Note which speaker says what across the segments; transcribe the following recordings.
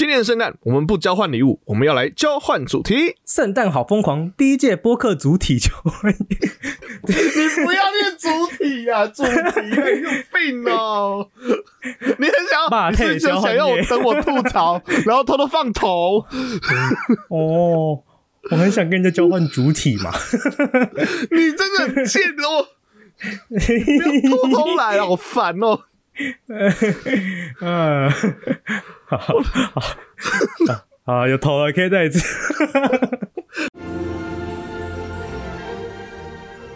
Speaker 1: 今年的圣诞，我们不交换礼物，我们要来交换主题。
Speaker 2: 圣诞好疯狂，第一届播客主体就会
Speaker 1: 你不要念主体呀、主题、啊，你有病哦！你很想要，你
Speaker 2: 霸退
Speaker 1: 是就想要我等我吐槽，然后偷偷放头。
Speaker 2: 哦。我很想跟人家交换主体嘛，
Speaker 1: 你真的很贱哦！不要偷偷来了，好烦哦！
Speaker 2: 嗯，好好好，好有头了，可以再一次。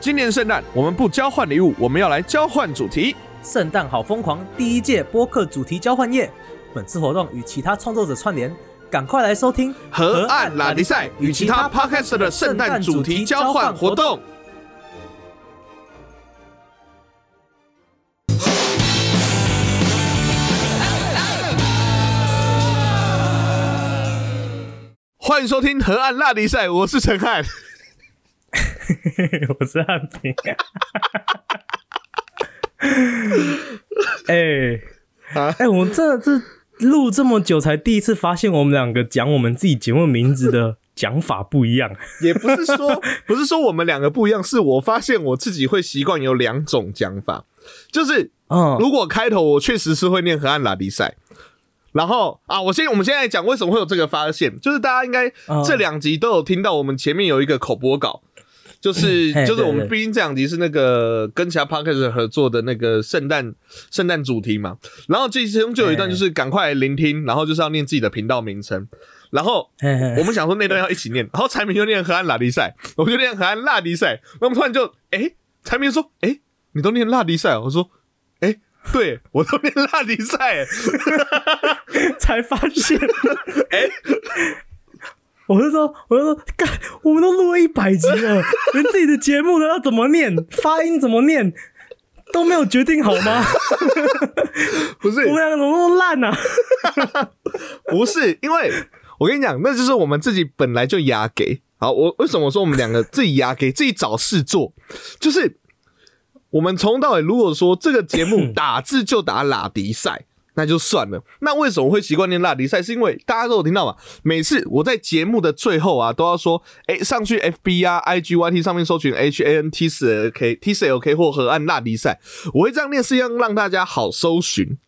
Speaker 1: 今年圣诞，我们不交换礼物，我们要来交换主题。
Speaker 2: 圣诞好疯狂，第一届播客主题交换夜，本次活动与其他创作者串联，赶快来收听
Speaker 1: 河岸拉迪赛与其他 podcast 的圣诞主题交换活动。欢迎收听河岸拉力赛，我是陈汉。
Speaker 2: 我是汉平。哎
Speaker 1: 啊
Speaker 2: 哎，我们真的是录这么久，才第一次发现我们两个讲我们自己节目名字的讲法不一样。
Speaker 1: 也不是说 不是说我们两个不一样，是我发现我自己会习惯有两种讲法，就是
Speaker 2: 嗯，
Speaker 1: 如果开头我确实是会念河岸拉力赛，然后啊，我先我们现在讲为什么会有这个发现，就是大家应该
Speaker 2: 嗯。
Speaker 1: 这两集都有听到，我们前面有一个口播稿。就是就是我们毕竟这两集是那个跟其他 podcast 合作的那个圣诞圣诞主题嘛，然后这其中就有一段就是赶快聆听，然后就是要念自己的频道名称，然后我们想说那段要一起念，然后柴明就念河岸拉迪赛，我就念河岸拉迪赛，那我们突然就哎，诶产品就说哎、诶你都念拉迪赛哦，我说对我都练拉迪赛，
Speaker 2: 才发现，
Speaker 1: 哎、
Speaker 2: 我就说，我就说，干，我们都录了一百集了，连自己的节目都要怎么念，发音怎么念都没有决定好吗？
Speaker 1: 不是
Speaker 2: 我们两个怎么那么烂啊？
Speaker 1: 不是，因为我跟你讲，那就是我们自己本来就压给。好，我为什么说我们两个自己压给，自己找事做，就是我们从头到尾，如果说这个节目 打字就打拉迪赛。那就算了。那为什么会习惯念拉迪赛？是因为大家都有听到嘛？每次我在节目的最后啊，都要说，哎、上去 FB 啊、IG、YT 上面搜寻 H A N T 四 L K T 四 L K 或河岸拉迪赛，我会这样念，是要让大家好搜寻。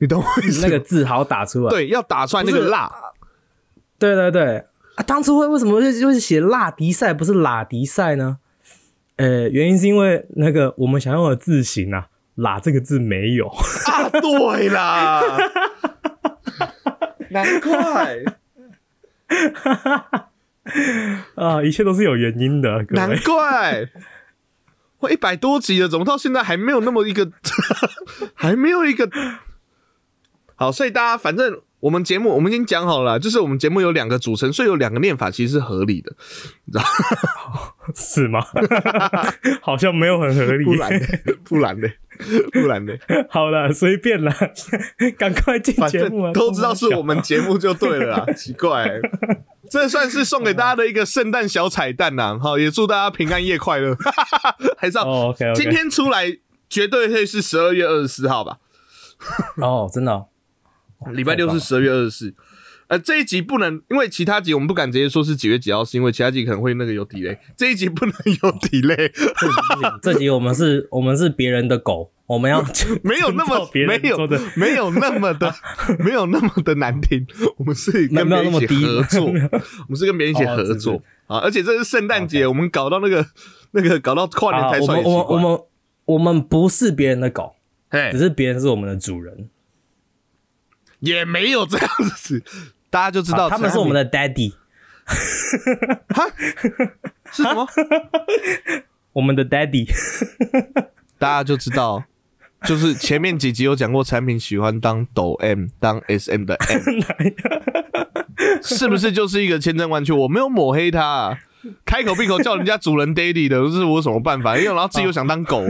Speaker 1: 你懂我意思？
Speaker 2: 那个字好打出来。
Speaker 1: 对，要打出来那个辣。
Speaker 2: 对对对啊！当初会为什么就就是写拉迪赛不是拉迪赛呢？呃，原因是因为那个我们想要的字形啊，拉这个字没有。
Speaker 1: 啊，对啦，难怪，
Speaker 2: 啊，一切都是有原因的，
Speaker 1: 难。怪，我一百多集了，怎么到现在还没有那么一个，还没有一个好？所以大家反正我们节目我们已经讲好了啦，就是我们节目有两个组成，所以有两个念法其实是合理的，你知道
Speaker 2: 是吗？好像没有很合理。
Speaker 1: 不然呢？不然呢？不然呢？
Speaker 2: 好了，随便啦，赶快进
Speaker 1: 反
Speaker 2: 节目啊！
Speaker 1: 都知道是我们节目就对了啦，奇怪、这算是送给大家的一个圣诞小彩蛋呐，好，也祝大家平安夜快乐。还是要、今天出来绝对会是十二月二十四号吧？
Speaker 2: 哦，真的哦、
Speaker 1: 礼拜六是十二月二十四。呃，这一集不能，因为其他集我们不敢直接说是几月几号，是因为其他集可能会那个有 delay，这一集不能有 delay，
Speaker 2: 这集我们是，我们是别人的狗，我们要
Speaker 1: 没有那么 没有
Speaker 2: 的。
Speaker 1: 没有那么的 没有那么的难听，我们是跟别人一起合作，我们是跟别人一起合作。
Speaker 2: 哦
Speaker 1: 啊，而且这是圣诞节，我们搞到那个那个搞到跨年，才算
Speaker 2: 我们我们我们不是别人的狗，
Speaker 1: 嘿。
Speaker 2: 只是别人是我们的主人，
Speaker 1: 也没有这样子，大家就知道
Speaker 2: 他们是我们的 daddy，
Speaker 1: 是什么，
Speaker 2: 我们的 daddy。
Speaker 1: 大家就知道。就是前面几集有讲过，产品喜欢当抖 M 当 SM 的 M，是不是就是一个千真万确？我没有抹黑他、啊，开口闭口叫人家主人 daddy 的，这是我有什么办法？因为然后自己又想当狗，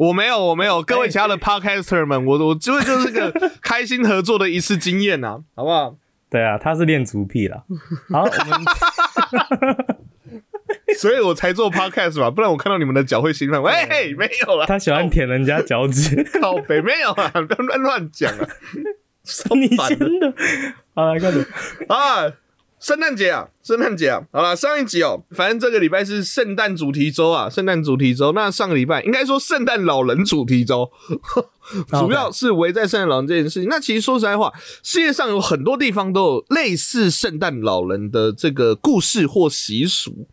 Speaker 1: 我没有，我没有。各位其他的 podcaster 们，我我就就是个 开心合作的一次经验呐、好不好？
Speaker 2: 对啊，他是恋足癖啦。好，我们
Speaker 1: 所以我才做 podcast 嘛，不然我看到你们的脚会心烦。喂，没有啦，
Speaker 2: 他喜欢舔人家脚趾。
Speaker 1: 靠北没有啊，不要乱乱讲啊。
Speaker 2: 你
Speaker 1: 真的。
Speaker 2: 好来，快点。
Speaker 1: 啊，圣诞节啊，圣诞节啊，好了，上一集哦，反正这个礼拜是圣诞主题周啊，圣诞主题周。那上个礼拜应该说圣诞老人主题周，主要是围在圣诞老人这件事情。那其实说实在话，世界上有很多地方都有类似圣诞老人的这个故事或习俗。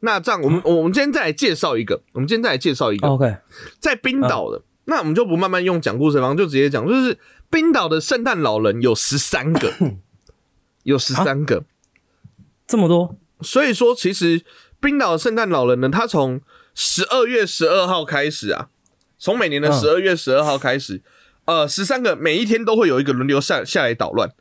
Speaker 1: 那这样，我们我们今天再来介绍一个，我们今天再来介绍一个
Speaker 2: ，OK，
Speaker 1: 在冰岛的。那我们就不慢慢用讲故事的方式，就直接讲，就是冰岛的圣诞老人有十三个，有十三个。
Speaker 2: 这么多？
Speaker 1: 所以说，其实冰岛的圣诞老人呢，他从十二月十二号开始啊，从每年的
Speaker 2: 嗯。
Speaker 1: 十二月十二号开始，呃，十三个每一天都会有一个轮流下下来捣乱，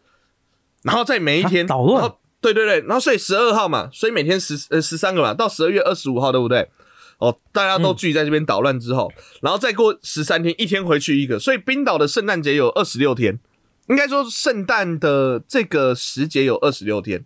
Speaker 1: 然后在每一天、
Speaker 2: 啊捣乱？
Speaker 1: 对对对，然后所以十二号嘛，所以每天十呃十三个嘛，到十二月二十五号对不对？哦，大家都聚在这边捣乱之后，然后再过十三天，一天回去一个，所以冰岛的圣诞节有二十六天，应该说圣诞的这个时节有二十六天。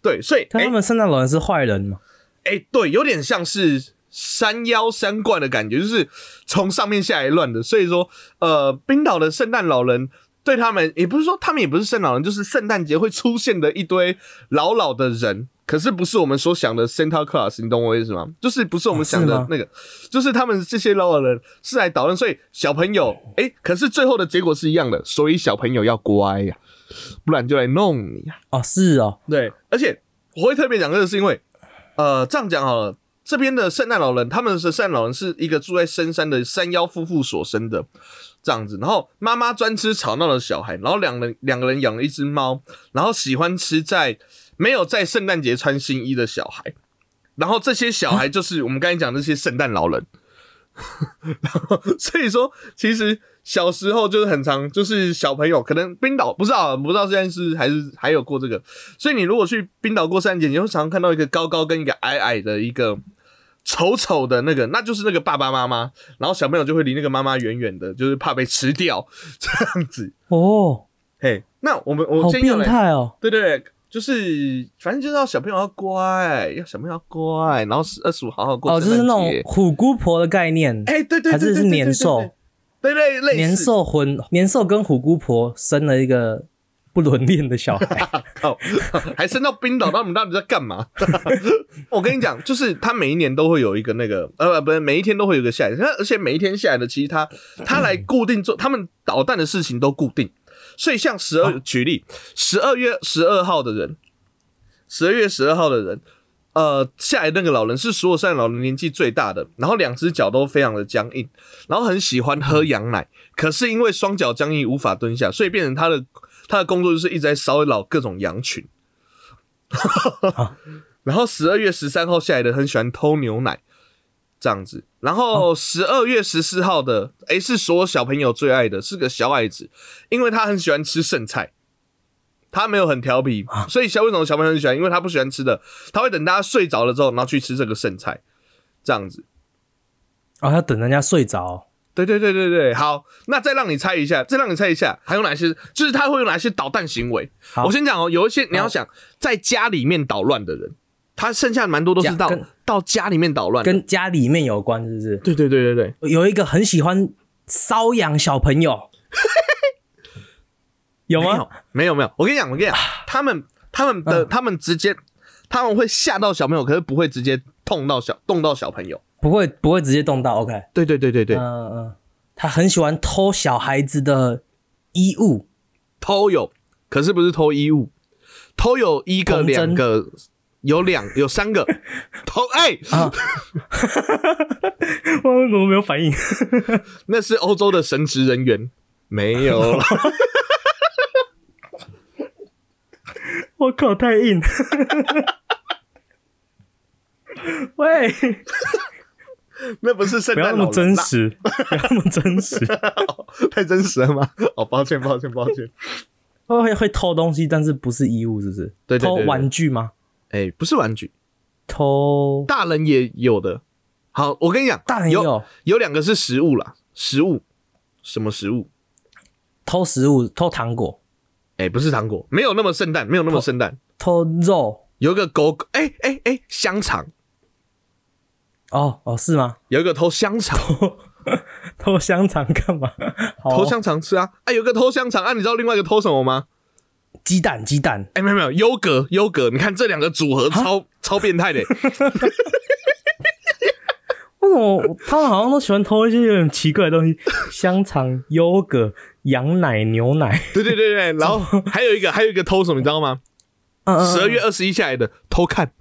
Speaker 1: 对，所以
Speaker 2: 他们圣诞老人是坏人吗？
Speaker 1: 哎、对，有点像是山妖山怪的感觉，就是从上面下来乱的。所以说，呃，冰岛的圣诞老人对他们，也不是说他们也不是圣诞老人，就是圣诞节会出现的一堆老老的人。可是不是我们所想的 Santa Claus，你懂我意思吗？就是不是我们想的那个，就是他们这些老老人是来捣乱，所以小朋友，哎、可是最后的结果是一样的，所以小朋友要乖呀、不然就来弄你啊、
Speaker 2: 哦，是哦，
Speaker 1: 对，而且我会特别讲这个，是因为，呃，这样讲好了，这边的圣诞老人，他们的圣诞老人是一个住在深山的山妖夫妇所生的，这样子。然后妈妈专吃吵闹的小孩，然后两人两个人养了一只猫，然后喜欢吃在没有在圣诞节穿新衣的小孩，然后这些小孩就是我们刚才讲的这些圣诞老人。然后 所以说，其实小时候就是很常，就是小朋友可能冰岛不知道不知道现在是还是还有过这个，所以你如果去冰岛过圣诞节，你会常常看到一个高高跟一个矮矮的一个丑丑的那个，那就是那个爸爸妈妈，然后小朋友就会离那个妈妈远远的，就是怕被吃掉这样子。
Speaker 2: 哦，
Speaker 1: 嘿，那我们我
Speaker 2: 好变
Speaker 1: 今天要来
Speaker 2: 态哦。
Speaker 1: 对对对，就是反正就是要小朋友要乖，要小朋友要乖，然后十二十五好好过
Speaker 2: 哦，就是那种虎姑婆的概念，
Speaker 1: 哎、对对对
Speaker 2: 还是是年兽
Speaker 1: 对对类似
Speaker 2: 年兽婚年兽跟虎姑婆生了一个不伦恋的小孩。
Speaker 1: 哦，还生到冰岛，那我们到底在干嘛？我跟你讲，就是他每一年都会有一个那个，呃，不是每一天都会有一个下来，那而且每一天下来的，其实他他来固定做，他们捣蛋的事情都固定，所以像十二、举例，十二月十二号的人，十二月十二号的人。呃，下来那个老人是所有圣诞老人年纪最大的，然后两只脚都非常的僵硬，然后很喜欢喝羊奶，可是因为双脚僵硬无法蹲下，所以变成他的 他的工作就是一直在骚扰各种羊群。然后十二月十三号下来的很喜欢偷牛奶，这样子。然后十二月十四号的，诶、是所有小朋友最爱的，是个小矮子，因为他很喜欢吃剩菜。他没有很调皮，所以小为什么小朋友很喜欢？因为他不喜欢吃的，他会等大家睡着了之后，然后去吃这个剩菜，这样子。
Speaker 2: 哦，要等人家睡着。
Speaker 1: 对对对对对，好，那再让你猜一下，再让你猜一下，还有哪些？就是他会有哪些捣蛋行为？我先讲哦，有一些你要想在家里面捣乱的人，他剩下蛮多都是到
Speaker 2: 家
Speaker 1: 到家里面捣乱。
Speaker 2: 跟家里面有关，是不是？
Speaker 1: 对对对对对，
Speaker 2: 有一个很喜欢搔痒小朋友，有吗
Speaker 1: 没有？没有没有，我跟你讲，我跟你讲，他们他们的、
Speaker 2: 嗯
Speaker 1: 他们直接他们会吓到小朋友，可是不会直接痛到小动到小朋友。
Speaker 2: 不会不会直接动到，OK？
Speaker 1: 对对对对对，
Speaker 2: 嗯嗯，他很喜欢偷小孩子的衣物，
Speaker 1: 偷有，可是不是偷衣物，偷有一个两个。有两有三个 偷哎、
Speaker 2: 啊 我怎么没有反应？
Speaker 1: 那是欧洲的神职人员，没有
Speaker 2: 我靠，太硬！喂，
Speaker 1: 那不是圣诞老人
Speaker 2: 不要那么真
Speaker 1: 啦
Speaker 2: 实，不要那么真实。
Speaker 1: 太真实了吗？哦，抱歉，抱歉，抱歉。
Speaker 2: 会会偷东西，但是不是衣物，是不是？
Speaker 1: 对对对对
Speaker 2: 偷玩具吗？
Speaker 1: 哎、不是玩具，
Speaker 2: 偷
Speaker 1: 大人也有的。好，我跟你讲，
Speaker 2: 大人也有
Speaker 1: 有两个是食物啦，食物什么食物？
Speaker 2: 偷食物，偷糖果，
Speaker 1: 哎、不是糖果，没有那么圣诞，没有那么圣诞。
Speaker 2: 偷肉。
Speaker 1: 有一个狗狗，哎哎哎，香肠，
Speaker 2: 哦哦，是吗？
Speaker 1: 有一个偷香肠，
Speaker 2: 偷 香肠干嘛？好
Speaker 1: 偷香肠吃啊！啊，有个偷香肠啊，你知道另外一个偷什么吗？
Speaker 2: 鸡蛋，鸡蛋。
Speaker 1: 哎，没有没有，优格，优格，你看这两个组合超超变态的。
Speaker 2: 为什么他们好像都喜欢偷一些有点奇怪的东西？香肠、优格、羊奶、牛奶。
Speaker 1: 对对对对，然后还有一个还有一个偷什么，你知道吗？十二月二十一下来的偷看。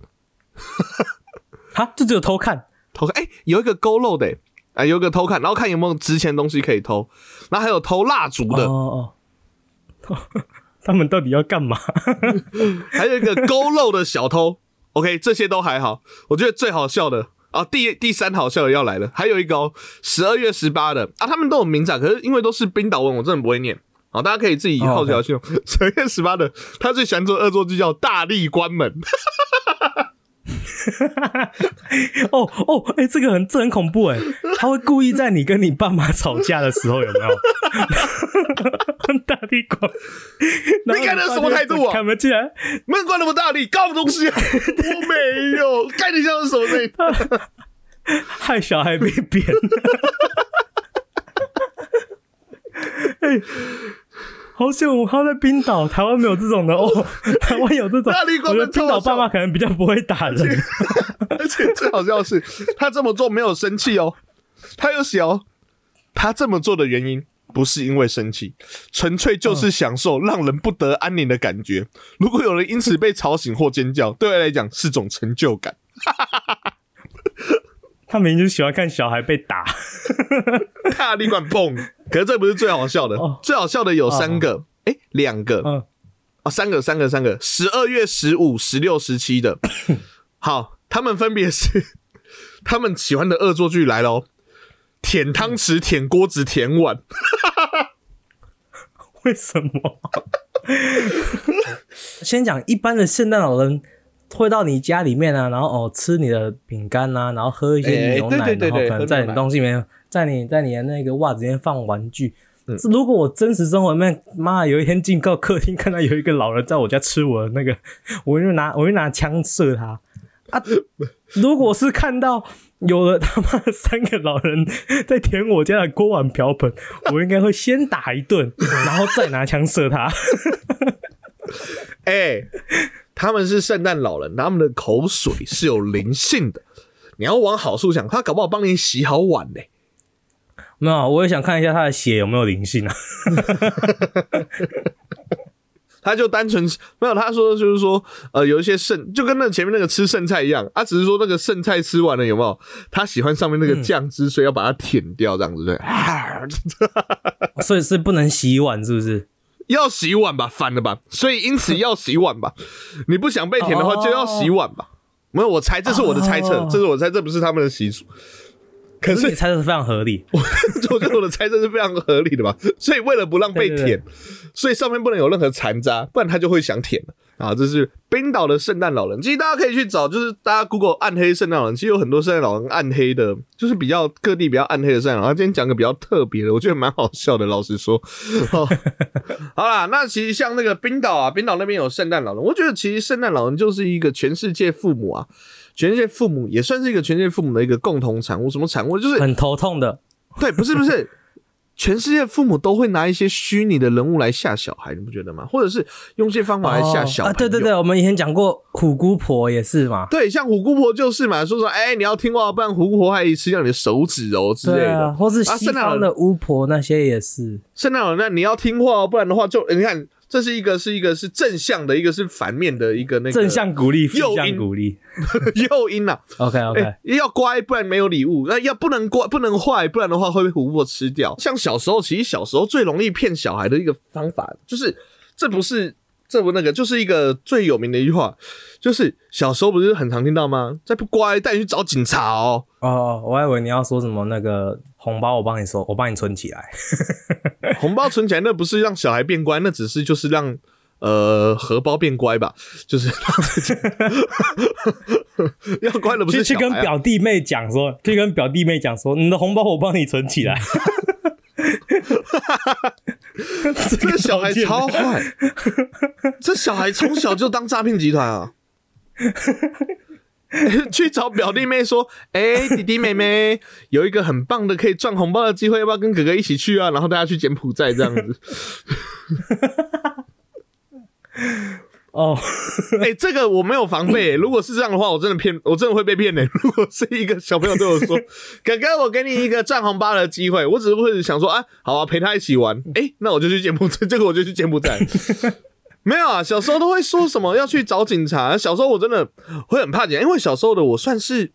Speaker 2: 哈，这只有偷看，
Speaker 1: 偷看。哎，有一个勾漏的，啊，有一个偷看，然后看有没有值钱东西可以偷。然后还有偷蜡烛的。
Speaker 2: 哦哦。他们到底要干嘛？
Speaker 1: 还有一个勾漏的小偷。OK，这些都还好。我觉得最好笑的啊，第第三好笑的要来了。还有一个哦，十二月十八的啊，他们都有名字，可是因为都是冰岛文，我真的不会念。好，大家可以自己好奇去用。十二月十八的，他最喜欢做恶作剧，叫大力关门。
Speaker 2: 哦 哦，哎，这个很这很恐怖哎，他会故意在你跟你爸妈吵架的时候有没有？大力关，
Speaker 1: 你看他什么态度啊？
Speaker 2: 看不进来，
Speaker 1: 门关那么大力，搞什么东西啊？我没有，看你像是什么呢？
Speaker 2: 害小孩被扁。哎。好险！我靠，在冰岛，台湾没有这种的哦。台湾有这种，我觉得冰岛爸妈可能比较不会打人。
Speaker 1: 而且最好笑的是，他这么做没有生气哦。他又写哦，他这么做的原因不是因为生气，纯粹就是享受让人不得安宁的感觉。如果有人因此被吵醒或尖叫，对他来讲是种成就感。
Speaker 2: 他明明就喜欢看小孩被打，
Speaker 1: 大力管蹦。可是这不是最好笑的，最好笑的有三个，哎，两个，嗯，哦，三个，三个，三个。十二月十五、十六、十七的，好，他们分别是 他们喜欢的恶作剧来喽，舔汤匙、舔锅子、舔碗。
Speaker 2: 为什么？先讲一般的圣诞老人。会到你家里面啊，然后哦吃你的饼干啊，然后喝一些牛奶，然后可能在你东西里面，在你在你的那个袜子里面放玩具。如果我真实生活里面，妈有一天进到客厅看到有一个老人在我家吃我的那个，我就拿我就拿枪射他啊！如果是看到有了他妈三个老人在舔我家的锅碗瓢盆，我应该会先打一顿，然后再拿枪射他。
Speaker 1: 哎。他们是圣诞老人，他们的口水是有灵性的。你要往好处想，他搞不好帮你洗好碗呢。
Speaker 2: 没有，我也想看一下他的血有没有灵性啊。
Speaker 1: 他就单纯没有，他说就是说，呃，有一些剩，就跟那前面那个吃剩菜一样，他只是说那个剩菜吃完了有没有？他喜欢上面那个酱汁，所以要把它舔掉，这样子对。
Speaker 2: 所以是不能洗碗，是不是？
Speaker 1: 要洗碗吧，反了吧，所以因此要洗碗吧。你不想被舔的话，就要洗碗吧。没有，我猜这是我的猜测，这是我猜，这不是他们的习俗。
Speaker 2: 可是你猜测是非常合理，
Speaker 1: 我觉得我的猜测是非常合理的吧。所以为了不让被舔，所以上面不能有任何残渣，不然他就会想舔了。啊，这是冰岛的圣诞老人。其实大家可以去找，就是大家 Google 暗黑圣诞老人，其实有很多圣诞老人暗黑的，就是比较各地比较暗黑的圣诞老人。今天讲个比较特别的，我觉得蛮好笑的。老实说，好啦，那其实像那个冰岛啊，冰岛那边有圣诞老人，我觉得其实圣诞老人就是一个全世界父母啊，全世界父母也算是一个全世界父母的一个共同产物。什么产物？就是
Speaker 2: 很头痛的。
Speaker 1: 对，不是不是。全世界父母都会拿一些虚拟的人物来吓小孩，你不觉得吗？或者是用这些方法来吓小孩？
Speaker 2: 对对对，我们以前讲过虎姑婆也是嘛。
Speaker 1: 对，像虎姑婆就是嘛，说说哎，你要听话，不然虎姑婆还吃掉你的手指哦之类的。
Speaker 2: 或是西方的巫婆那些也是。
Speaker 1: 圣诞老人，那你要听话，不然的话就你看。这是一个是一个是正向的，一个是反面的一个那个
Speaker 2: 正向鼓励，负向鼓励，
Speaker 1: 诱因呐。
Speaker 2: OK OK，
Speaker 1: 要乖，不然没有礼物；那要不能乖，不能坏，不然的话会被琥珀吃掉。像小时候，其实小时候最容易骗小孩的一个方法，就是这不是。这不那个就是一个最有名的一句话，就是小时候不是很常听到吗？再不乖，带你去找警察哦。
Speaker 2: 哦，我还以为你要说什么那个红包，我帮你收，我帮你存起来。
Speaker 1: 红包存起来，那不是让小孩变乖，那只是就是让呃荷包变乖吧？就是 要乖的不是
Speaker 2: 去跟表弟妹讲说，去跟表弟妹讲说，你的红包我帮你存起来。
Speaker 1: 这个小孩超坏，这小孩从小就当诈骗集团啊！去找表弟妹说：“哎，弟弟妹妹有一个很棒的可以赚红包的机会，要不要跟哥哥一起去啊？”然后大家去柬埔寨这样子。
Speaker 2: 哦，
Speaker 1: 哎，这个我没有防备。如果是这样的话，我真的骗，我真的会被骗的。如果是一个小朋友对我说：“哥哥，我给你一个赚红包的机会。”我只是会想说：“啊，好啊，陪他一起玩。”哎，那我就去柬埔寨，这个我就去柬埔寨。没有啊，小时候都会说什么要去找警察。小时候我真的会很怕警察，因为小时候的我算是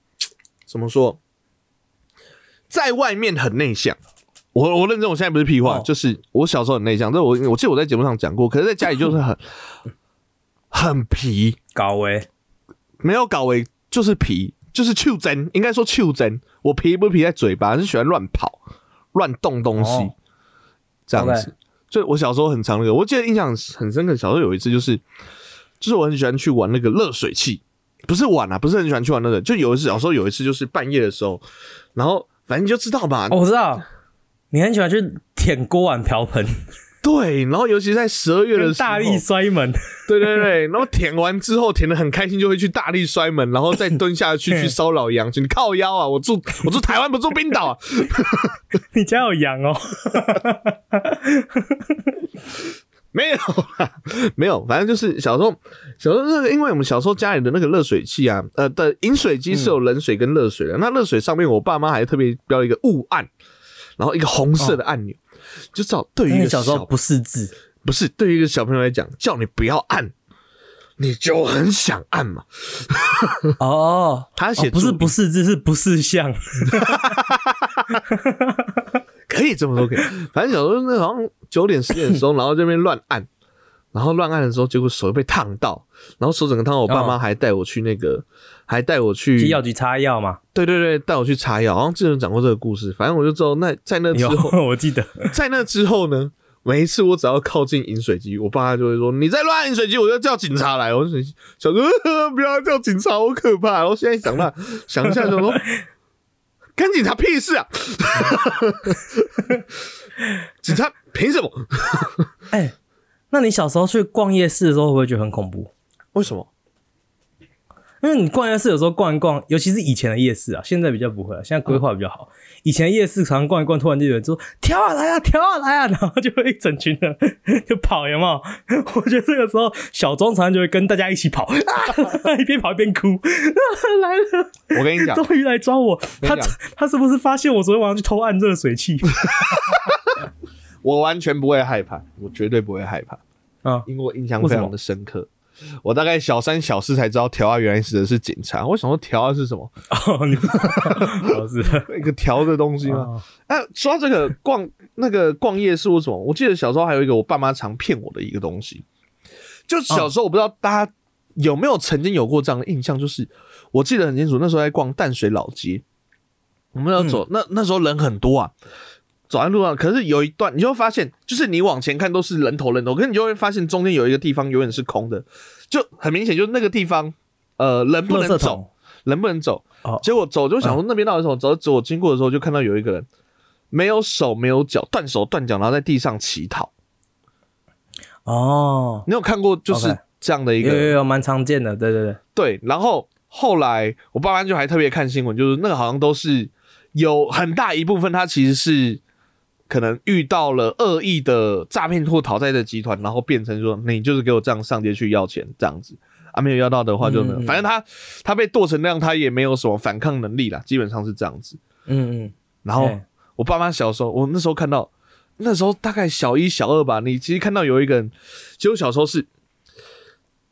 Speaker 1: 怎么说，在外面很内向。我我认真，我现在不是屁话，就是我小时候很内向。这我我记得我在节目上讲过，可是在家里就是很很皮，
Speaker 2: 搞为
Speaker 1: 没有搞为就是皮，就是袖珍，应该说袖珍。我皮不皮在嘴巴，是喜欢乱跑、乱动东西这样子。就我小时候很常那个，我记得印象很深刻。小时候有一次就是，就是我很喜欢去玩那个热水器，不是玩啊，不是很喜欢去玩那个。就有一次，小时候有一次就是半夜的时候，然后反正你就知道吧，
Speaker 2: 我知道你很喜欢去舔锅碗瓢盆。
Speaker 1: 对，然后尤其在十二月的时候，
Speaker 2: 大力摔门。
Speaker 1: 对对对，然后舔完之后舔的很开心，就会去大力摔门，然后再蹲下去 去骚扰羊群，你靠腰啊！我住我住台湾，不住冰岛啊。
Speaker 2: 你家有羊哦？
Speaker 1: 没有，没有，反正就是小时候，小时候那个，因为我们小时候家里的那个热水器啊，呃的饮水机是有冷水跟热水的，那热水上面我爸妈还特别标一个雾按，然后一个红色的按钮。就知道，对于一个
Speaker 2: 小时候不识字，
Speaker 1: 不是对于一个小朋友来讲，叫你不要按，你就很想按嘛。
Speaker 2: 哦，
Speaker 1: 他写
Speaker 2: 不是不识字，是不识相。
Speaker 1: 可以这么说，可以。反正小时候那好像九点十点的时候，然后这边乱按，然后乱按的时候，结果手被烫到，然后手整个烫。我爸妈还带我去那个，还带我去
Speaker 2: 药局擦药嘛。
Speaker 1: 对对对，带我去擦药，好像之前讲过这个故事。反正我就知道，那在那之后，
Speaker 2: 我记得
Speaker 1: 在那之后呢，每一次我只要靠近饮水机，我爸就会说：“你在乱饮水机，我就叫警察来。”我就想说：“ 不要叫警察，好可怕。”然后现在想到 想一下，就说：“跟警察屁事啊！警察凭什么？”
Speaker 2: 哎，那你小时候去逛夜市的时候，会不会觉得很恐怖？
Speaker 1: 为什么？
Speaker 2: 因为你逛夜市有时候逛一逛，尤其是以前的夜市啊，现在比较不会了，现在规划比较好。以前夜市常常逛一逛，突然就有人说“跳啊来啊，跳啊来啊”，然后就会一整群人 就跑，有没有？我觉得这个时候小庄常常就会跟大家一起跑，一边跑一边哭。来了，
Speaker 1: 我跟你讲，
Speaker 2: 终于来抓我！他他是不是发现我昨天晚上去偷按热水器？
Speaker 1: 我完全不会害怕，我绝对不会害怕啊，因为我印象非常的深刻。我大概小三小四才知道调啊原来指的是警察。我想说调啊是什么？
Speaker 2: 哦，你 是
Speaker 1: 一个调的东西吗？哎，说到这个逛那个逛夜市，为什么？我记得小时候还有一个我爸妈常骗我的一个东西，就小时候我不知道大家有没有曾经有过这样的印象，就是我记得很清楚，那时候在逛淡水老街，我们要走那那时候人很多啊。走在路上，可是有一段，你就会发现，就是你往前看都是人头人头，可是你就会发现中间有一个地方永远是空的，就很明显，就是那个地方，呃，人不能走，人不能走。结果走就想说那边到底什么？走走经过的时候，就看到有一个人没有手没有脚，断手断脚，然后在地上乞讨。
Speaker 2: 哦，
Speaker 1: 你有看过就是这样的一个？
Speaker 2: 有有有，蛮常见的。对对对
Speaker 1: 对。然后后来我爸妈就还特别看新闻，就是那个好像都是有很大一部分，他其实是。可能遇到了恶意的诈骗或讨债的集团，然后变成说你就是给我这样上街去要钱这样子啊，没有要到的话就。反正他他被剁成那样，他也没有什么反抗能力啦，基本上是这样子。
Speaker 2: 嗯嗯。
Speaker 1: 然后我爸妈小时候，我那时候看到那时候大概小一小二吧，你其实看到有一个人，其实我小时候是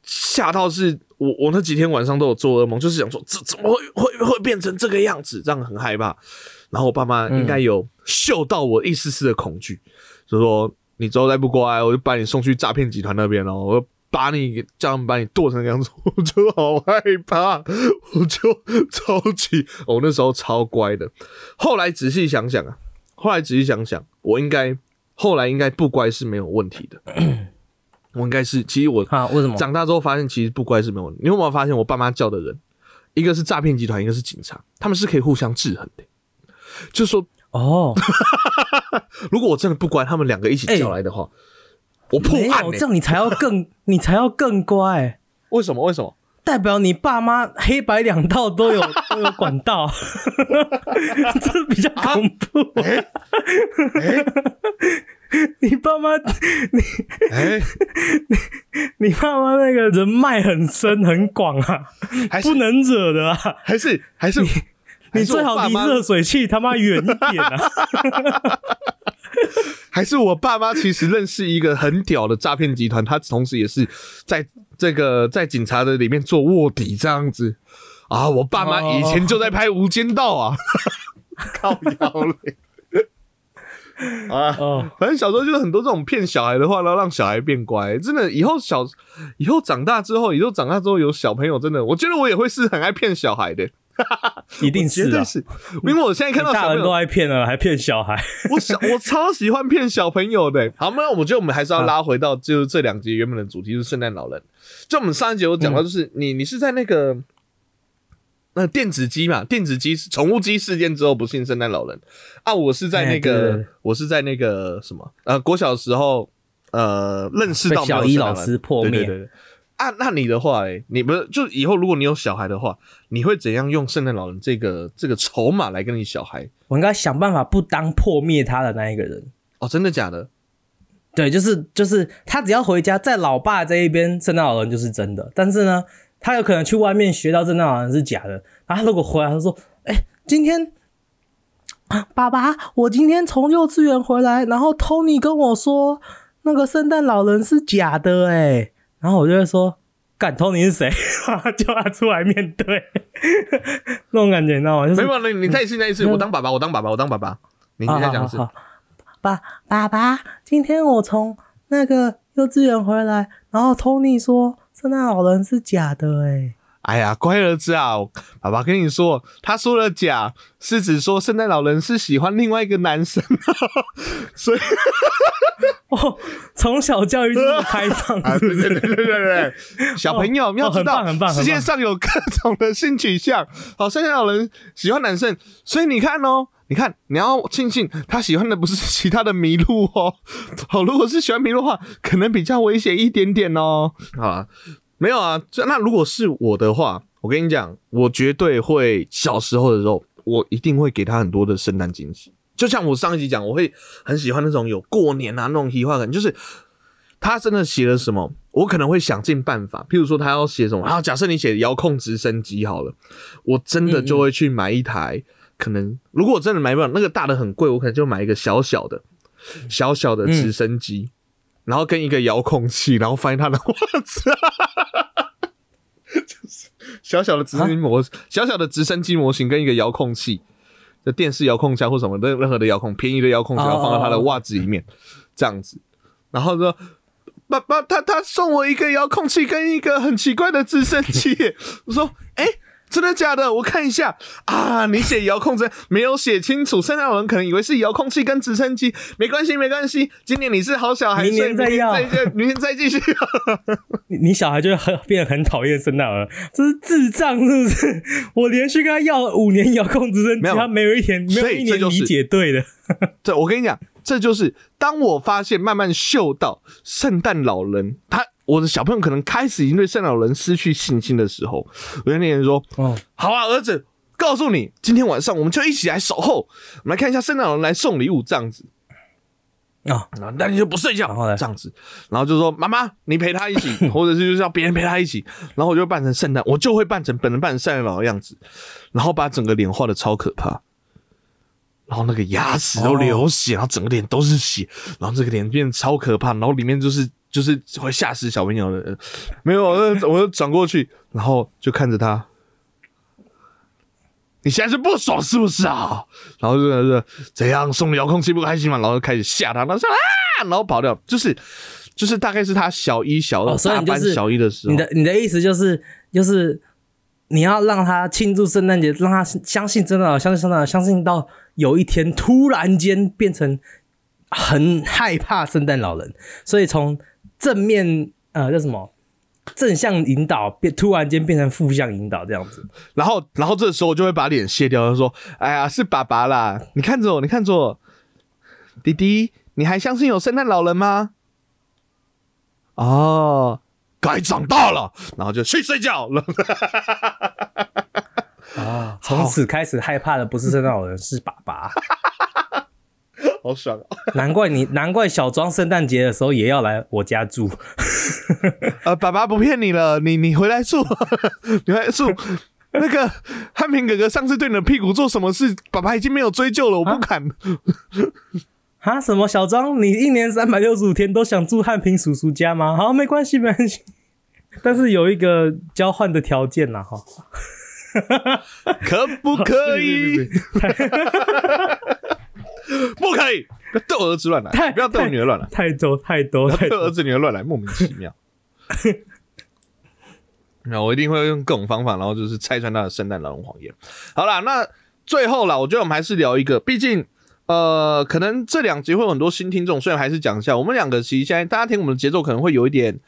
Speaker 1: 吓到，是我我那几天晚上都有做噩梦，就是想说这怎么会会会变成这个样子，这样很害怕。然后我爸妈应该有嗅到我一丝丝的恐惧，就说你之后再不乖，我就把你送去诈骗集团那边了，我把你叫他们把你剁成那样子，我就好害怕，我就超级，我那时候超乖的。后来仔细想想啊，后来仔细想想，我应该后来应该不乖是没有问题的。我应该是，其实我
Speaker 2: 啊，为什么
Speaker 1: 长大之后发现其实不乖是没有问题？你有没有发现我爸妈叫的人，一个是诈骗集团，一个是警察，他们是可以互相制衡的。就说
Speaker 2: 哦，
Speaker 1: 如果我真的不乖，他们两个一起叫来的话，我破案。
Speaker 2: 这样你才要更，你才要更乖。
Speaker 1: 为什么？为什么？
Speaker 2: 代表你爸妈黑白两道都有 都有管道，这比较恐怖。你爸妈，你哎，你你爸妈那个人脉很深很广啊，还不能惹的啊，
Speaker 1: 还是还是
Speaker 2: 你最好离热水器他妈远一点啊。
Speaker 1: 还是我爸妈其实认识一个很屌的诈骗集团，他同时也是在这个在警察的里面做卧底这样子啊。我爸妈以前就在拍《无间道》啊，靠腰嘞。啊，反正小时候就是很多这种骗小孩的话，然后让小孩变乖。真的，以后小以后长大之后，以后长大之后有小朋友，真的，我觉得我也会是很爱骗小孩的。
Speaker 2: 一定是
Speaker 1: 啊，是，因为我现在看到
Speaker 2: 大人都爱骗了，还骗小孩。
Speaker 1: 我小我超喜欢骗小朋友的。好，那我觉得我们还是要拉回到就是这两集原本的主题，就是圣诞老人。就我们上一集有讲到，就是你你是在那个。那电子鸡嘛，电子鸡宠物鸡事件之后不信圣诞老人啊！我是在那个，我是在那个什么呃，国小的时候呃认识到
Speaker 2: 小一老师破灭。
Speaker 1: 啊，那你的话，哎，你不是就以后如果你有小孩的话，你会怎样用圣诞老人这个这个筹码来跟你小孩？
Speaker 2: 我应该想办法不当破灭他的那一个人
Speaker 1: 哦，真的假的？
Speaker 2: 对，就是就是他只要回家，在老爸这一边，圣诞老人就是真的，但是呢。他有可能去外面学到圣诞老人是假的，然后他如果回来，他说：“哎，今天爸爸，我今天从幼稚园回来，然后 Tony 跟我说那个圣诞老人是假的。”哎，然后我就会说：“干，Tony 是谁？” 叫他出来面对，那种感觉，你知道吗？没
Speaker 1: 有，你你再一次，再一次，我当爸爸，我当爸爸，我当爸爸。你再讲一次，
Speaker 2: 爸爸爸，今天我从那个幼稚园回来，然后 Tony 说。圣诞老人是假的哎！
Speaker 1: 哎呀，乖儿子啊，爸爸跟你说，他说的假是指说圣诞老人是喜欢另外一个男生，所以
Speaker 2: 哦，从小教育就是开放，
Speaker 1: 对对对对对对，小朋友要知道，世界上有各种的性取向，好，圣诞老人喜欢男生，所以你看哦。你看，你要庆幸他喜欢的不是其他的麋鹿哦。好，如果是喜欢麋鹿的话，可能比较危险一点点哦。啊，没有啊。这那如果是我的话，我跟你讲，我绝对会小时候的时候，我一定会给他很多的圣诞惊喜。就像我上一集讲，我会很喜欢那种有过年啊那种喜话感，就是他真的写了什么，我可能会想尽办法。譬如说他要写什么，然后假设你写遥控直升机好了，我真的就会去买一台。可能如果我真的买不了那个大的很贵，我可能就买一个小小的、小小的直升机，然后跟一个遥控器，然后翻他的袜子，就是小小的直升机模，小小的直升机模型跟一个遥控器的电视遥控器或什么任任何的遥控，便宜的遥控只，要放到他的袜子里面，这样子，然后说爸爸，他他送我一个遥控器跟一个很奇怪的直升机，我说哎。真的假的？我看一下啊！你写遥控针没有写清楚，圣诞老人可能以为是遥控器跟直升机。没关系，没关系。今年你是好小孩，
Speaker 2: 明年再要，
Speaker 1: 明年再继续。
Speaker 2: 你你小孩就会很变得很讨厌圣诞老人，这是智障是不是？我连续跟他要了五年遥控直升机，他没有一天没有一年理解对的。
Speaker 1: 对我跟你讲，这就是当我发现慢慢嗅到圣诞老人他。我的小朋友可能开始已经对圣诞老人失去信心的时候，我跟那人说：“哦，好啊，儿子，告诉你，今天晚上我们就一起来守候，我们来看一下圣诞老人来送礼物这样子。啊。那你就不睡觉，这样子，然后就说妈妈，你陪他一起，或者是就是要别人陪他一起，然后我就扮成圣诞，我就会扮成本人扮成圣诞老的样子，然后把整个脸画的超可怕，然后那个牙齿都流血，然后整个脸都是血，然后这个脸变得超可怕，然后里面就是。”就是会吓死小朋友的人，没有，我我就转过去，然后就看着他。你现在是不爽是不是啊？然后就是怎样送遥控器不开心嘛，然后开始吓他，他说啊，然后跑掉。就是就是大概是他小一、小二、大班、小一的时候。
Speaker 2: 你的你的意思就是就是你要让他庆祝圣诞节，让他相信真的，相信真的，相信到有一天突然间变成很害怕圣诞老人，所以从。正面呃叫什么？正向引导变突然间变成负向引导这样子，
Speaker 1: 然后然后这时候就会把脸卸掉，他说：“哎呀，是爸爸啦，你看着我，你看着我，弟弟，你还相信有圣诞老人吗？”哦，该长大了，然后就去睡觉了。
Speaker 2: 啊，从此开始害怕的不是圣诞老人，是爸爸。
Speaker 1: 好爽啊！
Speaker 2: 难怪你，难怪小庄圣诞节的时候也要来我家住。
Speaker 1: 呃，爸爸不骗你了，你你回来住，你回来住。那个汉平哥哥上次对你的屁股做什么事，爸爸已经没有追究了，我不敢。
Speaker 2: 啊？什么小庄？你一年三百六十五天都想住汉平叔叔家吗？好，没关系，没关系。但是有一个交换的条件呐，哈。
Speaker 1: 可不可以？不可以！逗儿子乱来，不要逗女儿乱来，
Speaker 2: 太多太多，
Speaker 1: 逗儿子女儿乱来，莫名其妙。那我一定会用各种方法，然后就是拆穿他的圣诞老人谎言。好了，那最后了，我觉得我们还是聊一个，毕竟呃，可能这两集会有很多新听众，虽然还是讲一下，我们两个其实现在大家听我们的节奏可能会有一点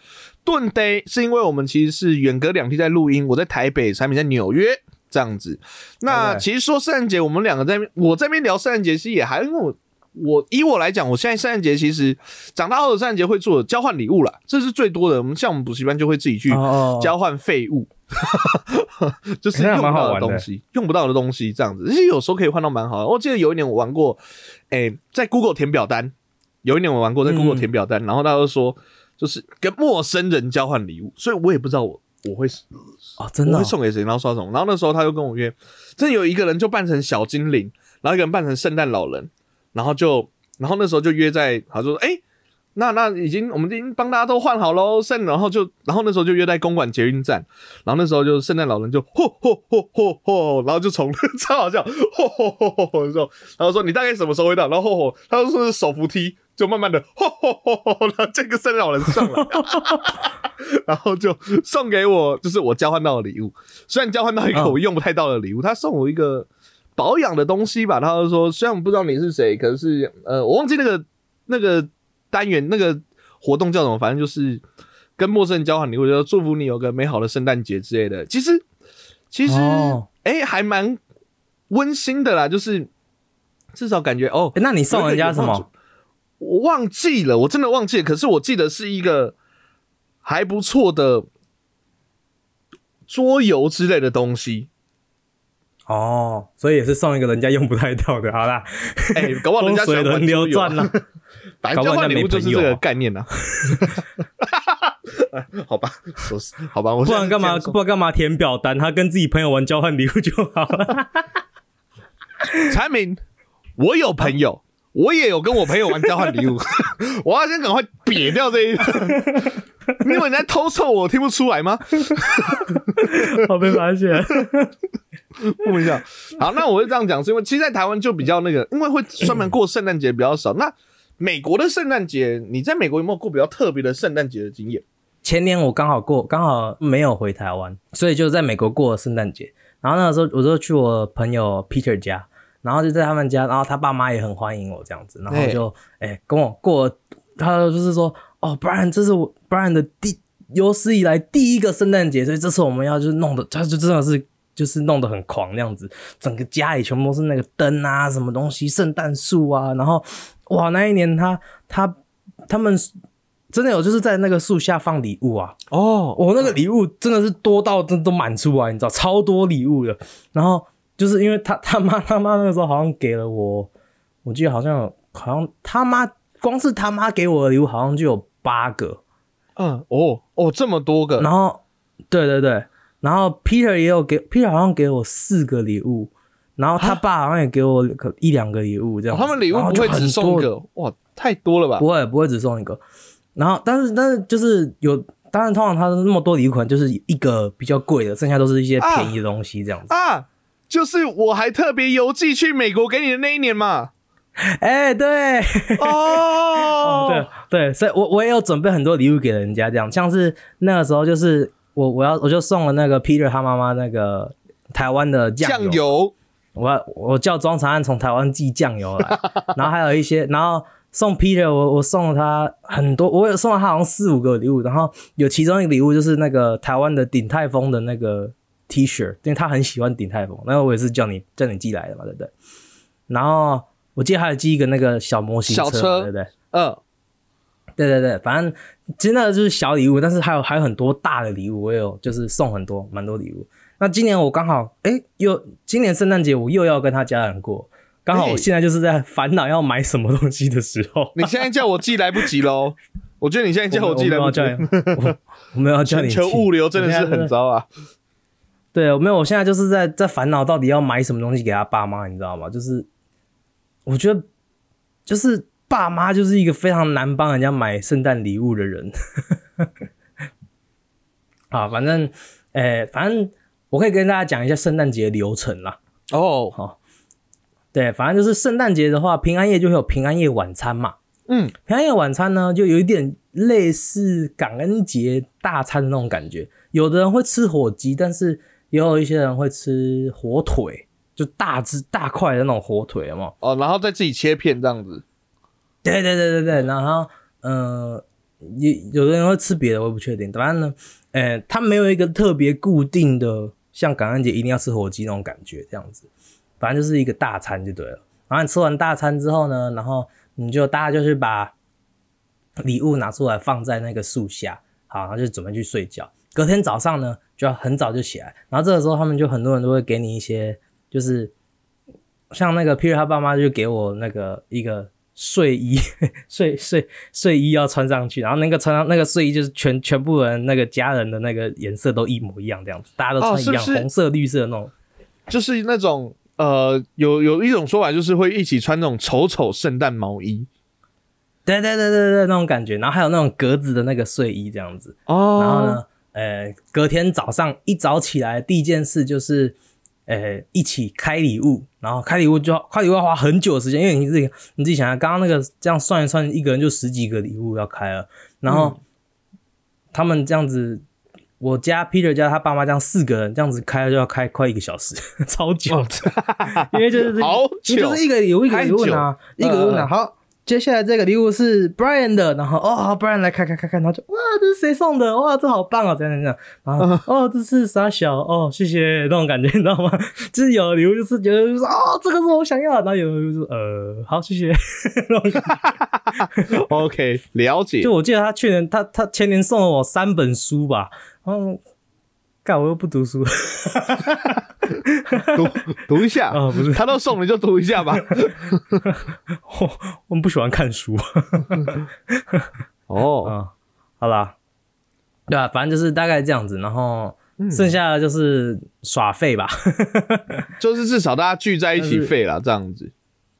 Speaker 1: 顿呆，是因为我们其实是远隔两地在录音，我在台北，产品在纽约。这样子，那其实说圣诞节，我们两个在我这边聊圣诞节，其实也还因为我我以我来讲，我现在圣诞节其实长大后的圣诞节会做交换礼物啦，这是最多的。我们像我们补习班就会自己去交换废物，就是用不到的东西，用不到的东西这样子，其实有时候可以换到蛮好的。我记得有一年我玩过，哎，在 Google 填表单，有一年我玩过在 Google 填表单，然后他就说就是跟陌生人交换礼物，所以我也不知道我。我会
Speaker 2: 哦，真的
Speaker 1: 会送给谁，然后刷什么？然后那时候他就跟我约，真有一个人就扮成小精灵，然后一个人扮成圣诞老人，然后就，然后那时候就约在，他说，哎，那那已经我们已经帮大家都换好喽，圣，然后就，然后那时候就约在公馆捷运站，然后那时候就圣诞老人就嚯嚯嚯嚯嚯，然后就从超好笑，嚯嚯嚯嚯的时候，然后说你大概什么时候会到？然后嚯嚯，他说是手扶梯。就慢慢的，吼吼吼吼，然后这个圣诞老人上来，然后就送给我，就是我交换到的礼物。虽然交换到一个我用不太到的礼物，他送我一个保养的东西吧。他就说，虽然我不知道你是谁，可是呃，我忘记那个那个单元那个活动叫什么，反正就是跟陌生人交换礼物，就祝福你有个美好的圣诞节之类的。其实其实哎，还蛮温馨的啦，就是至少感觉哦，
Speaker 2: 那你送人家什么？
Speaker 1: 我忘记了，我真的忘记了。可是我记得是一个还不错的桌游之类的东西。
Speaker 2: 哦，所以也是送一个人家用不太到的。好啦，
Speaker 1: 哎，搞不好人家
Speaker 2: 水轮流转了，
Speaker 1: 交换礼物就是这个概念呢。好吧，好吧，我
Speaker 2: 不然干嘛？不然干嘛填表单？他跟自己朋友玩交换礼物就好了。
Speaker 1: 产明，我有朋友。我也有跟我朋友玩交换礼物，我要先赶快瘪掉这一个，因为你在偷凑我，听不出来吗？
Speaker 2: 我被发现，
Speaker 1: 不一样。好，那我会这样讲，是因为其实，在台湾就比较那个，因为会专门过圣诞节比较少。那美国的圣诞节，你在美国有没有过比较特别的圣诞节的经验？
Speaker 2: 前年我刚好过，刚好没有回台湾，所以就在美国过圣诞节。然后那个时候，我就去我朋友 Peter 家。然后就在他们家，然后他爸妈也很欢迎我这样子，然后就哎跟我过，他就是说哦，Brian，这是我 Brian 的第有史以来第一个圣诞节，所以这次我们要就是弄的，他就真的是就是弄得很狂那样子，整个家里全部都是那个灯啊，什么东西，圣诞树啊，然后哇，那一年他他他们真的有就是在那个树下放礼物啊，哦，我那个礼物真的是多到真都满出来，你知道，超多礼物的，然后。就是因为他 他妈他妈那个时候好像给了我，我记得好像好像他妈光是他妈给我的礼物好像就有八个，
Speaker 1: 嗯哦哦这么多个，
Speaker 2: 然后对对对，然后 Peter 也有给 Peter 好像给我四个礼物，然后他爸好像也给我可一两个礼物这样，
Speaker 1: 他们礼物不会只送一个？哇太多了吧？
Speaker 2: 不会不会只送一个，然后但是但是就是有，当然通常他那么多礼物可能就是一个比较贵的，剩下都是一些便宜的东西这样子。
Speaker 1: 啊。就是我还特别邮寄去美国给你的那一年嘛，
Speaker 2: 哎，对，哦，对对，所以我我也有准备很多礼物给人家，这样像是那个时候，就是我我要我就送了那个 Peter 他妈妈那个台湾的酱油，我我叫庄长安从台湾寄酱油来，然后还有一些，然后送 Peter 我我送了他很多，我有送了他好像四五个礼物，然后有其中一个礼物就是那个台湾的鼎泰丰的那个。T 恤，因为他很喜欢鼎泰丰，那我也是叫你叫你寄来的嘛，对不对？然后我记得还有寄一个那个小模型
Speaker 1: 小车，
Speaker 2: 对不对？
Speaker 1: 嗯，
Speaker 2: 对对对，反正其实那个就是小礼物，但是还有还有很多大的礼物，我有就是送很多蛮多礼物。那今年我刚好哎，又今年圣诞节我又要跟他家人过，刚好我现在就是在烦恼要买什么东西的时候。
Speaker 1: 你现在叫我寄来不及喽？我觉得你现在叫我寄来不及。
Speaker 2: 我没有叫你。
Speaker 1: 全球物流真的是很糟啊。
Speaker 2: 对，没有，我现在就是在在烦恼到底要买什么东西给他爸妈，你知道吗？就是我觉得就是爸妈就是一个非常难帮人家买圣诞礼物的人。啊，反正，诶，反正。我可以跟大家讲一下圣诞节流程啦。
Speaker 1: 哦，好，
Speaker 2: 对，反正就是圣诞节的话，平安夜就会有平安夜晚餐嘛。
Speaker 1: 嗯，
Speaker 2: 平安夜晚餐呢，就有一点类似感恩节大餐的那种感觉。有的人会吃火鸡，但是也有一些人会吃火腿，就大只大块的那种火腿，有吗？
Speaker 1: 哦，然后再自己切片这样子。
Speaker 2: 对对对对对，然后，嗯，有有的人会吃别的，我也不确定。反正呢，诶，它没有一个特别固定的。像感恩节一定要吃火鸡那种感觉，这样子，反正就是一个大餐就对了。然后你吃完大餐之后呢，然后你就大家就是把礼物拿出来放在那个树下，好，然后就准备去睡觉。隔天早上呢，就要很早就起来。然后这个时候他们就很多人都会给你一些，就是像那个 Peter 他爸妈就给我那个一个。睡衣，睡睡睡衣要穿上去，然后那个穿上那个睡衣就是全全部人那个家人的那个颜色都一模一样，这样子，大家都穿一样，红色绿色那种，
Speaker 1: 就是那种呃，有有一种说法就是会一起穿那种丑丑圣诞毛衣，
Speaker 2: 对对对对对，那种感觉，然后还有那种格子的那个睡衣这样子，
Speaker 1: 哦，
Speaker 2: 然后呢，呃，隔天早上一早起来第一件事就是。呃，一起开礼物，然后开礼物就要开礼物要花很久的时间，因为你自己你自己想想，刚刚那个这样算一算，一个人就十几个礼物要开了，然后他们这样子，我家 Peter 家他爸妈这样四个人这样子开就要开快一个小时，超久，因为就是
Speaker 1: 好久，
Speaker 2: 就是一个礼物一个礼物拿，一个礼物拿好。接下来这个礼物是 Brian 的，然后哦，Brian 来看看看看，然后就哇，这是谁送的？哇，这好棒哦，这样这样，然后哦，这是傻小哦，谢谢那种感觉，你知道吗？就是有的礼物就是觉得就是哦，这个是我想要的，然后有就是呃，好谢谢那种感觉。
Speaker 1: OK，了解。
Speaker 2: 就我记得他去年他他前年送了我三本书吧，然后。干我又不读书，
Speaker 1: 读读一下
Speaker 2: 啊，不是
Speaker 1: 他都送了就读一下吧。
Speaker 2: 我我们不喜欢看书。
Speaker 1: 哦，
Speaker 2: 好啦，对啊，反正就是大概这样子，然后剩下的就是耍废吧，
Speaker 1: 就是至少大家聚在一起废了这样子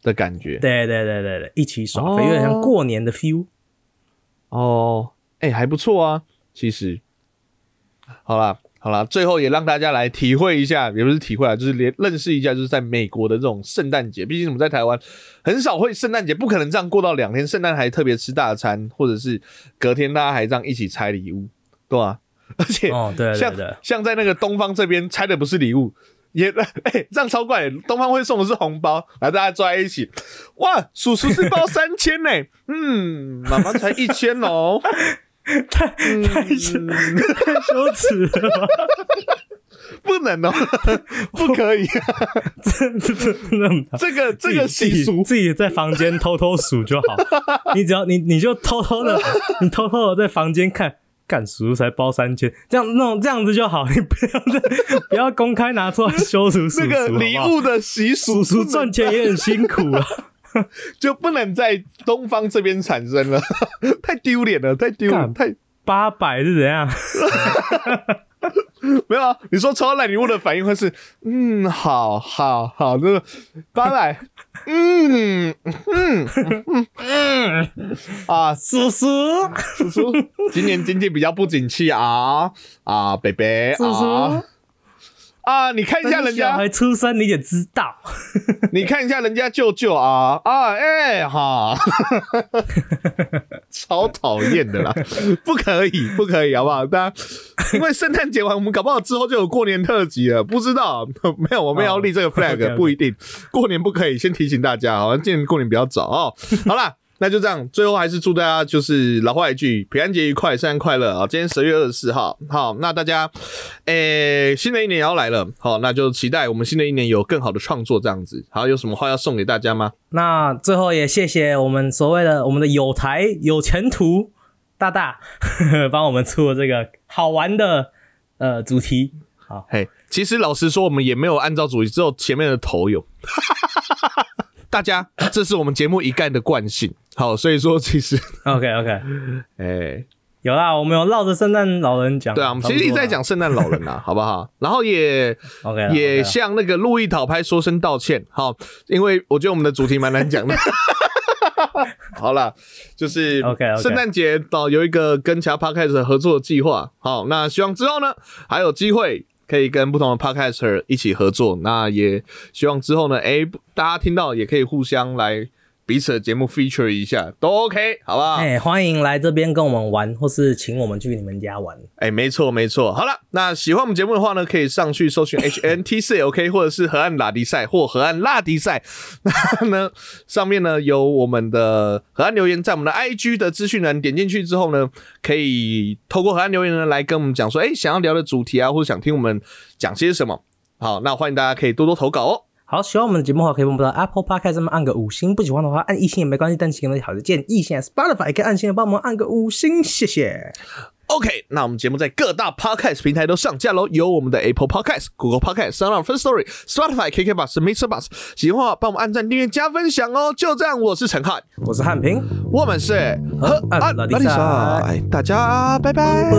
Speaker 1: 的感觉。
Speaker 2: 对对对对对，一起耍废，有点像过年的 feel。
Speaker 1: 哦，哎，还不错啊，其实，好啦。好了，最后也让大家来体会一下，也不是体会啊，就是连认识一下，就是在美国的这种圣诞节。毕竟我们在台湾很少会圣诞节，不可能这样过到两天，圣诞还特别吃大餐，或者是隔天大家还这样一起拆礼物，对吧？而且，
Speaker 2: 哦，对，
Speaker 1: 像像在那个东方这边拆的不是礼物，也哎这样超怪。东方会送的是红包，来大家抓在一起，哇，叔叔是包三千呢，嗯，妈妈才一千哦。
Speaker 2: 太太羞太羞耻了，
Speaker 1: 不能哦，不可以，
Speaker 2: 这这这那
Speaker 1: 这个这个习俗
Speaker 2: 自己在房间偷偷数就好。你只要你你就偷偷的，你偷偷的在房间看，干数才包三千，这样那种这样子就好。你不要再不要公开拿出来羞辱叔叔，
Speaker 1: 那个礼物的习俗，
Speaker 2: 叔叔赚钱也很辛苦啊。
Speaker 1: 就不能在东方这边产生了，太丢脸了，太丢脸，太
Speaker 2: 八百是怎样？
Speaker 1: 没有啊，你说抽到烂礼物的反应会是，嗯，好好好，这个八百，嗯嗯嗯嗯啊，
Speaker 2: 叔叔
Speaker 1: 叔叔，今年经济比较不景气啊啊，北北啊。啊！你看一下人家
Speaker 2: 还出生，你也知道。
Speaker 1: 你看一下人家舅舅啊啊！哎哈，超讨厌的啦！不可以，不可以，好不好？大家，因为圣诞节完，我们搞不好之后就有过年特辑了，不知道没有？我们要立这个 flag，不一定过年不可以。先提醒大家，好像今年过年比较早哦。好了。那就这样，最后还是祝大家就是老话一句，平安节愉快，圣诞快乐啊！今天十月二十四号，好，那大家，诶，新的一年也要来了，好，那就期待我们新的一年有更好的创作，这样子。好，有什么话要送给大家吗？
Speaker 2: 那最后也谢谢我们所谓的我们的有台有前途大大 帮我们出了这个好玩的呃主题。好，
Speaker 1: 嘿，其实老实说，我们也没有按照主题，只有前面的头有。大家，这是我们节目一贯的惯性。好，所以说其实
Speaker 2: OK OK，
Speaker 1: 哎，
Speaker 2: 有啦，我们有绕着圣诞老人讲。
Speaker 1: 对啊，我们其实一直在讲圣诞老人啊，好不好？然后也
Speaker 2: OK，
Speaker 1: 也向那个路易讨拍说声道歉。好，因为我觉得我们的主题蛮难讲的。好了，就是
Speaker 2: OK，
Speaker 1: 圣诞节到有一个跟其他 Podcast 合作的计划。好，那希望之后呢还有机会。可以跟不同的 podcaster 一起合作，那也希望之后呢，哎，大家听到也可以互相来。彼此的节目 feature 一下都 OK，好不好？
Speaker 2: 哎，欢迎来这边跟我们玩，或是请我们去你们家玩。
Speaker 1: 哎，没错没错。好了，那喜欢我们节目的话呢，可以上去搜寻 HNTCOK，或者是河岸拉迪赛或河岸拉迪赛。那呢，上面呢有我们的河岸留言，在我们的 IG 的资讯栏点进去之后呢，可以透过河岸留言呢来跟我们讲说，哎，想要聊的主题啊，或者想听我们讲些什么。好，那欢迎大家可以多多投稿哦。
Speaker 2: 好，喜欢我们的节目的话，可以帮我们到 Apple Podcast 上面按个五星；不喜欢的话，按一星也没关系。但请给好的建议，现在 Spotify 也可以按星帮我们按个五星，谢谢。
Speaker 1: OK，那我们节目在各大 Podcast 平台都上架喽，有我们的 Apple Podcast、Google Podcast、Sound First Story、Spotify、KK Bus、Mr. Bus。喜欢的话，帮我们按赞、订阅、加分享哦。就这样，我是陈汉，
Speaker 2: 我是汉平，
Speaker 1: 我们是和安拉迪赛，大家拜拜。